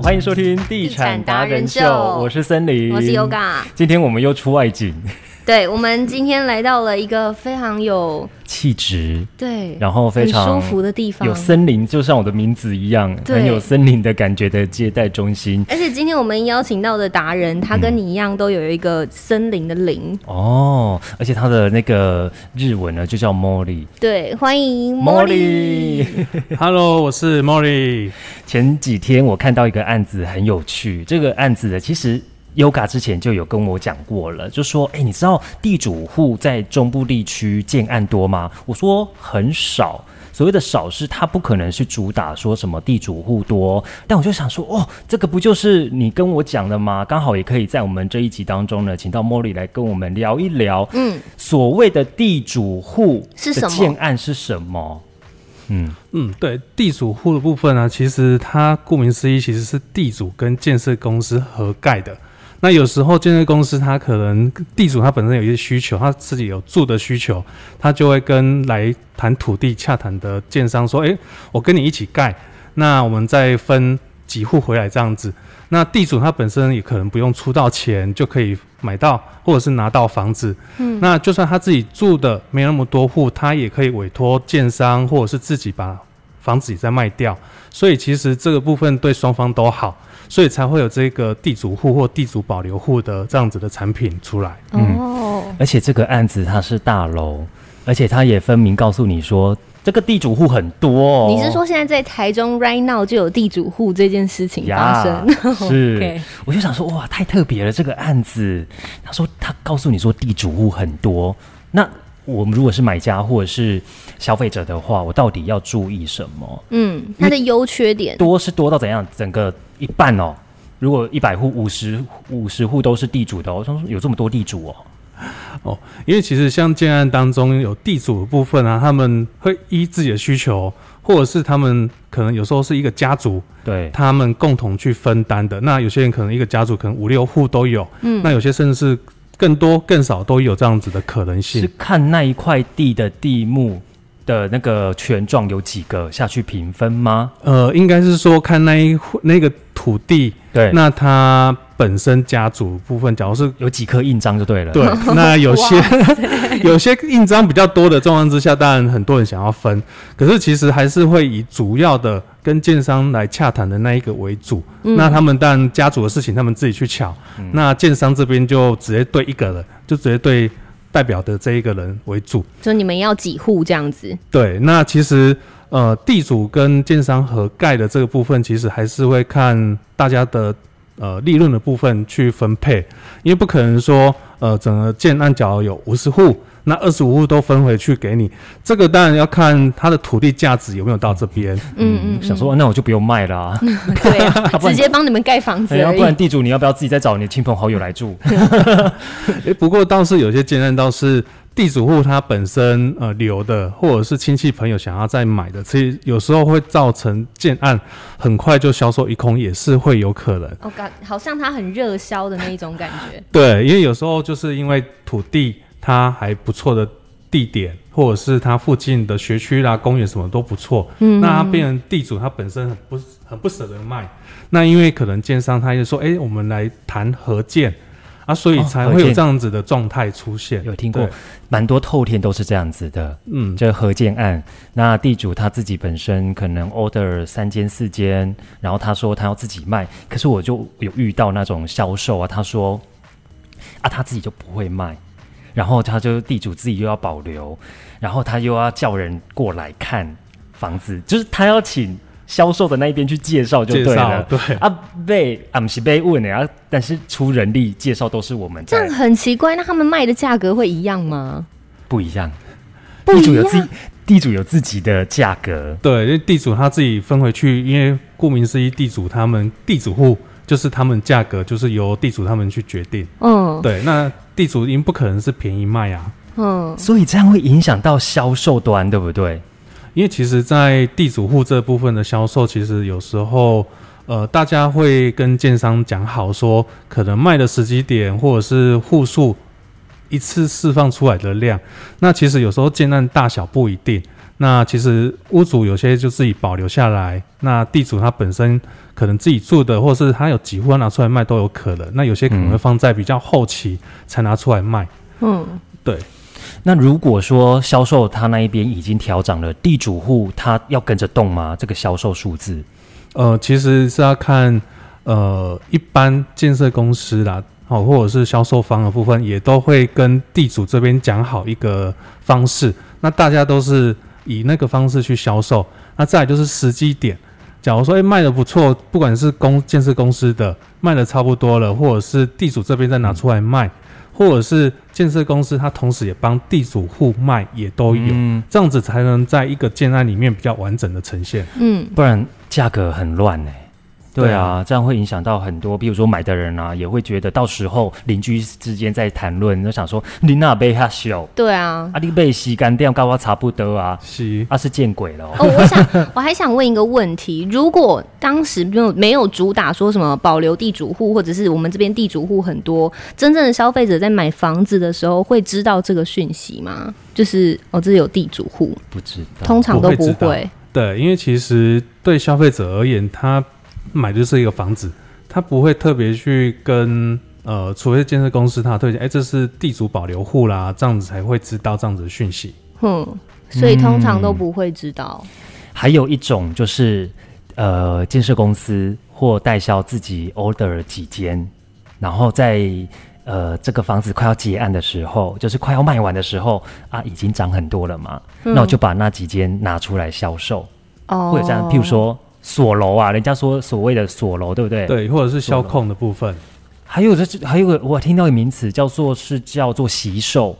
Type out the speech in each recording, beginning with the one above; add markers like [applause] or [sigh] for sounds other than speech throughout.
好，欢迎收听《地产达人秀》，我是森林，我是 Yoga。今天我们又出外景。对，我们今天来到了一个非常有气质，对，然后非常舒服的地方，有森林，就像我的名字一样，很有森林的感觉的接待中心。而且今天我们邀请到的达人，他跟你一样都有一个森林的林哦，而且他的那个日文呢就叫 Molly。对，欢迎 Molly，Hello，[laughs] 我是 Molly。前几天我看到一个案子很有趣，这个案子呢其实。Yoga 之前就有跟我讲过了，就说：“哎，你知道地主户在中部地区建案多吗？”我说：“很少。”所谓的少是他不可能是主打说什么地主户多，但我就想说：“哦，这个不就是你跟我讲的吗？刚好也可以在我们这一集当中呢，请到茉莉来跟我们聊一聊。嗯，所谓的地主户是什么？建案是什么？嗯嗯，对，地主户的部分呢，其实它顾名思义，其实是地主跟建设公司合盖的。那有时候建设公司他可能地主他本身有一些需求，他自己有住的需求，他就会跟来谈土地洽谈的建商说：“诶，我跟你一起盖，那我们再分几户回来这样子。”那地主他本身也可能不用出到钱就可以买到或者是拿到房子。嗯，那就算他自己住的没那么多户，他也可以委托建商或者是自己把房子也再卖掉。所以其实这个部分对双方都好。所以才会有这个地主户或地主保留户的这样子的产品出来。哦，而且这个案子它是大楼，而且它也分明告诉你说，这个地主户很多。你是说现在在台中 right now 就有地主户这件事情发生？[laughs] 是，我就想说，哇，太特别了这个案子。他说他告诉你说地主户很多，那。我们如果是买家或者是消费者的话，我到底要注意什么？嗯，它的优缺点多是多到怎样？整个一半哦，如果一百户五十五十户都是地主的，我说有这么多地主哦。哦，因为其实像建案当中有地主的部分啊，他们会依自己的需求，或者是他们可能有时候是一个家族，对，他们共同去分担的。那有些人可能一个家族可能五六户都有，嗯，那有些甚至是。更多更少都有这样子的可能性，是看那一块地的地目的那个权状有几个下去平分吗？呃，应该是说看那一那个土地，对，那它。本身家族部分，假如是有几颗印章就对了。对，[laughs] 那有些 [laughs] 有些印章比较多的状况之下，当然很多人想要分，可是其实还是会以主要的跟建商来洽谈的那一个为主。那他们当然家族的事情，他们自己去巧。那建商这边就直接对一个人，就直接对代表的这一个人为主。就你们要几户这样子？对，那其实呃，地主跟建商合盖的这个部分，其实还是会看大家的。呃，利润的部分去分配，因为不可能说，呃，整个建案角有五十户，那二十五户都分回去给你，这个当然要看它的土地价值有没有到这边。嗯嗯，想说那我就不用卖了啊，对，[laughs] 直接帮你们盖房子。要不然地主你要不要自己再找你的亲朋好友来住？[laughs] 哎，[laughs] 不过倒是有些建案倒是。地主户他本身呃留的，或者是亲戚朋友想要再买的，其实有时候会造成建案很快就销售一空，也是会有可能。哦，感好像他很热销的那一种感觉。对，因为有时候就是因为土地它还不错的地点，或者是它附近的学区啦、公园什么都不错，嗯，那它变成地主他本身很不很不舍得卖，那因为可能建商他就说，哎，我们来谈合建。啊，所以才会有这样子的状态出现。有听过蛮多透天都是这样子的，嗯，这合建案，那地主他自己本身可能 order 三间四间，然后他说他要自己卖，可是我就有遇到那种销售啊，他说啊他自己就不会卖，然后他就地主自己又要保留，然后他又要叫人过来看房子，就是他要请。销售的那一边去介绍就对了，对啊，被俺们是被问的啊，但是出人力介绍都是我们。这样很奇怪，那他们卖的价格会一样吗？不一样，地主有自己，地主有自己的价格。对，因为地主他自己分回去，因为顾名思义，地主他们地主户就是他们价格就是由地主他们去决定。嗯，对，那地主因不可能是便宜卖啊，嗯，所以这样会影响到销售端，对不对？因为其实，在地主户这部分的销售，其实有时候，呃，大家会跟建商讲好，说可能卖的时机点，或者是户数一次释放出来的量，那其实有时候建案大小不一定。那其实屋主有些就自己保留下来，那地主他本身可能自己住的，或是他有几户他拿出来卖都有可能。那有些可能会放在比较后期才拿出来卖。嗯，对。那如果说销售他那一边已经调涨了，地主户他要跟着动吗？这个销售数字？呃，其实是要看呃一般建设公司啦，哦，或者是销售方的部分，也都会跟地主这边讲好一个方式。那大家都是。以那个方式去销售，那再来就是时机点。假如说，哎，卖的不错，不管是公建设公司的卖的差不多了，或者是地主这边再拿出来卖，或者是建设公司它同时也帮地主户卖，也都有，这样子才能在一个建案里面比较完整的呈现。嗯，不然价格很乱呢。对啊，这样会影响到很多，比如说买的人啊，也会觉得到时候邻居之间在谈论，就想说你那杯哈小，对啊，啊你被吸干掉，跟我差不多啊，是，啊是见鬼了。哦，我想 [laughs] 我还想问一个问题，如果当时没有没有主打说什么保留地主户，或者是我们这边地主户很多，真正的消费者在买房子的时候会知道这个讯息吗？就是哦，这是有地主户，不知道，通常都不会。对，因为其实对消费者而言，他。买的是一个房子，他不会特别去跟呃，除非建设公司他推荐，哎，这是地主保留户啦，这样子才会知道这样子的讯息。嗯，所以通常都不会知道。还有一种就是，呃，建设公司或代销自己 order 几间，然后在呃这个房子快要结案的时候，就是快要卖完的时候啊，已经涨很多了嘛，那我就把那几间拿出来销售。哦，或者这样，譬如说。锁楼啊，人家说所谓的锁楼，对不对？对，或者是销控的部分。还有这，还有个我听到一个名词叫做是叫做习售，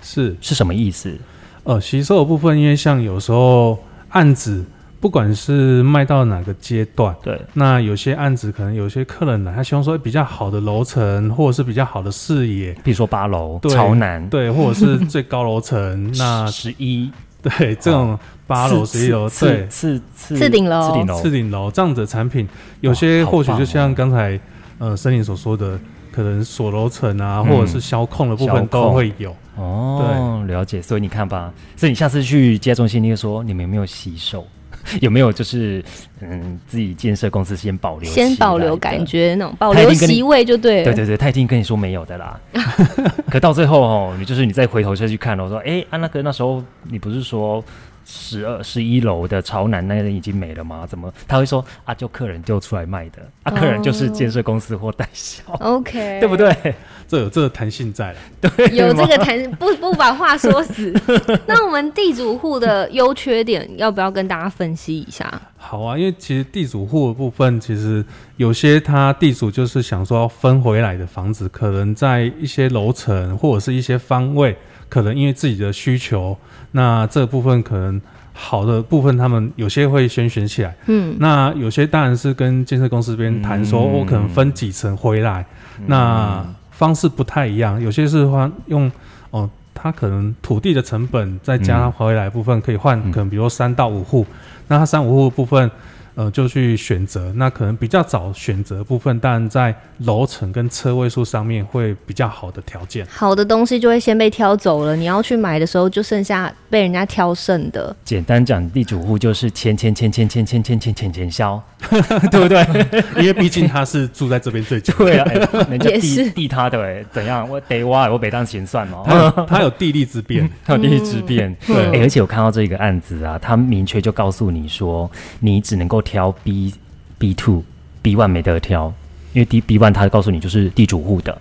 是是什么意思？呃，习售的部分，因为像有时候案子不管是卖到哪个阶段，对，那有些案子可能有些客人呢，他希望说比较好的楼层，或者是比较好的视野，比如说八楼朝南，对，或者是最高楼层那十一。对，这种八楼、十一楼，对，次次顶楼、次顶楼、次顶楼这样的产品，有些或许就像刚才呃森林所说的，可能锁楼层啊，或者是销控的部分都会有。哦，了解。所以你看吧，所以你下次去接中心，你就说你们有没有吸收？[laughs] 有没有就是嗯，自己建设公司先保留，先保留感觉那种保留席位就对了。对对对，他一定跟你说没有的啦。[laughs] 可到最后哦，你就是你再回头再去看了，我说哎，啊那个那时候你不是说十二十一楼的朝南那人已经没了吗？怎么他会说啊？就客人丢出来卖的啊？客人就是建设公司或代销。[laughs] OK，对不对？这有这个弹性在，对，有这个弹不不把话说死。[laughs] 那我们地主户的优缺点要不要跟大家分析一下？好啊，因为其实地主户的部分，其实有些他地主就是想说要分回来的房子，可能在一些楼层或者是一些方位，可能因为自己的需求，那这部分可能好的部分，他们有些会先选起来。嗯，那有些当然是跟建设公司这边谈，说我可能分几层回来，那。方式不太一样，有些是换用哦，他可能土地的成本再加上回来部分可以换，可能比如说三到五户，那他三五户部分。呃，就去选择，那可能比较早选择部分，但在楼层跟车位数上面会比较好的条件。好的东西就会先被挑走了，你要去买的时候就剩下被人家挑剩的。简单讲，地主户就是钱钱钱钱钱钱钱钱钱钱销，[laughs] 对不对？[laughs] 因为毕竟他是住在这边最久。对啊，人家地 [laughs] 地他的怎样？我得挖，我北当行算哦。他他有地利之便，他有地利之便。对，而且我看到这个案子啊，他明确就告诉你说，你只能够。挑 B B two B one 没得挑，因为 D B one 他告诉你就是地主户的，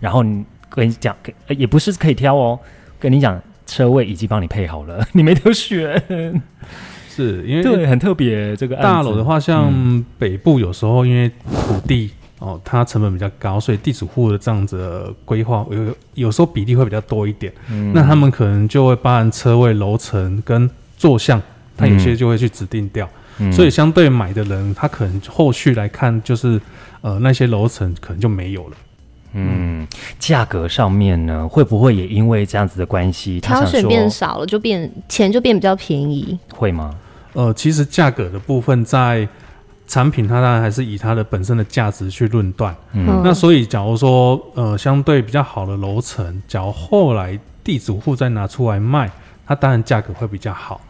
然后你跟你讲，也不是可以挑哦，跟你讲车位已经帮你配好了，你没得选，是因为对很特别。这个大楼的话，像北部有时候因为土地哦，它成本比较高，所以地主户的这样子规划有有时候比例会比较多一点，那他们可能就会包含车位、楼层跟坐向，他有些就会去指定掉。所以，相对买的人，他可能后续来看，就是呃那些楼层可能就没有了。嗯，价格上面呢，会不会也因为这样子的关系，挑选变少了，就变钱就变比较便宜？会吗？呃，其实价格的部分在产品，它当然还是以它的本身的价值去论断。嗯，那所以假如说呃相对比较好的楼层，假如后来地主户再拿出来卖，它当然价格会比较好。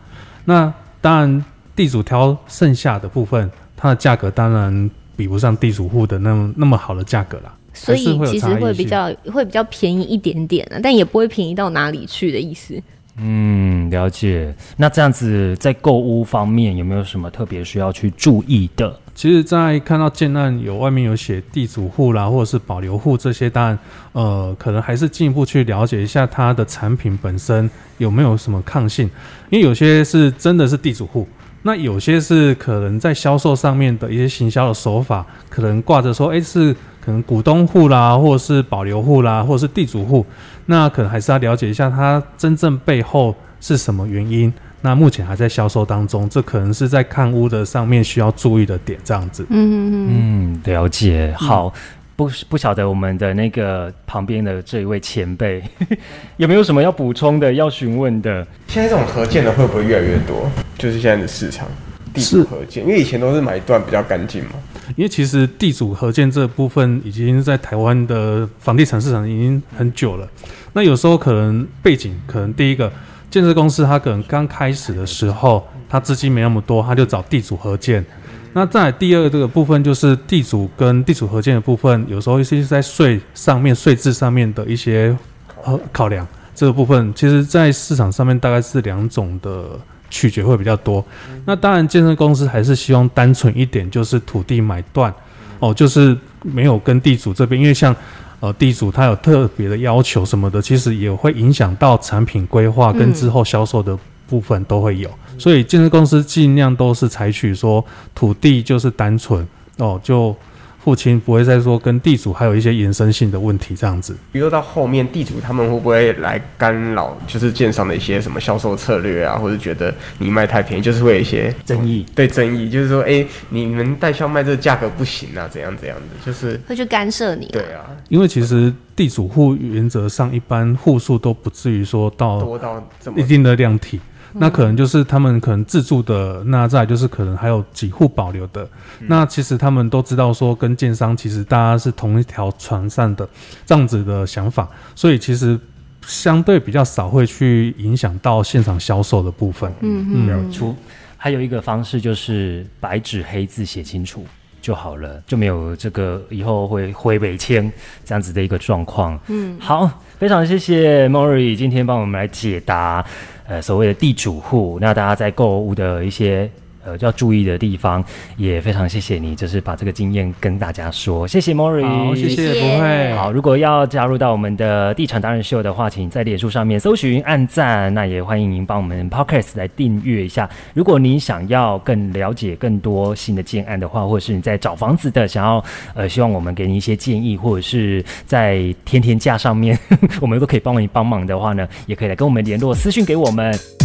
那当然，地主挑剩下的部分，它的价格当然比不上地主户的那么那么好的价格啦。所以其实会比较会比较便宜一点点啊，但也不会便宜到哪里去的意思。嗯，了解。那这样子在购物方面有没有什么特别需要去注意的？其实，在看到建案有外面有写地主户啦，或者是保留户这些，当然，呃，可能还是进一步去了解一下它的产品本身有没有什么抗性，因为有些是真的是地主户，那有些是可能在销售上面的一些行销的手法，可能挂着说，诶是可能股东户啦，或者是保留户啦，或者是地主户，那可能还是要了解一下它真正背后是什么原因。那目前还在销售当中，这可能是在看屋的上面需要注意的点，这样子。嗯嗯嗯，嗯，了解。好，不不晓得我们的那个旁边的这一位前辈 [laughs] 有没有什么要补充的、要询问的？现在这种合建的会不会越来越多？就是现在的市场地主是合建，因为以前都是买断比较干净嘛。因为其实地主合建这部分已经在台湾的房地产市场已经很久了。那有时候可能背景，可能第一个建设公司它可能刚开始的时候，它资金没那么多，它就找地主合建。那在第二个这个部分就是地主跟地主合建的部分，有时候是在税上面、税制上面的一些呃考量。这个部分其实，在市场上面大概是两种的取决会比较多。那当然，建设公司还是希望单纯一点，就是土地买断，哦，就是没有跟地主这边，因为像呃地主他有特别的要求什么的，其实也会影响到产品规划跟之后销售的部分都会有。所以建设公司尽量都是采取说土地就是单纯哦，就父亲不会再说跟地主还有一些延伸性的问题这样子。比如说到后面，地主他们会不会来干扰，就是建商的一些什么销售策略啊，或者觉得你卖太便宜，就是会有一些争议。对争议，就是说，哎、你们代销卖这个价格不行啊，怎样怎样的，就是会去干涉你、对，啊，因为其实地主户原则上一般户数都不至于说到多到这么一定的量体，那可能就是他们可能自住的，那再就是可能还有几户保留的。那其实他们都知道说，跟建商其实大家是同一条船上的这样子的想法，所以其实相对比较少会去影响到现场销售的部分。嗯嗯嗯，除还有一个方式就是白纸黑字写清楚就好了，就没有这个以后会回北迁这样子的一个状况。嗯，好，非常谢谢 Mori 今天帮我们来解答呃所谓的地主户，那大家在购物的一些。呃，要注意的地方，也非常谢谢你，就是把这个经验跟大家说，谢谢 Mori，好，谢谢，不会。好，如果要加入到我们的地产达人秀的话，请在脸书上面搜寻、按赞。那也欢迎您帮我们 Podcast 来订阅一下。如果您想要更了解更多新的建案的话，或者是你在找房子的，想要呃希望我们给你一些建议，或者是在天天价上面，[laughs] 我们都可以帮你帮忙的话呢，也可以来跟我们联络，私讯给我们。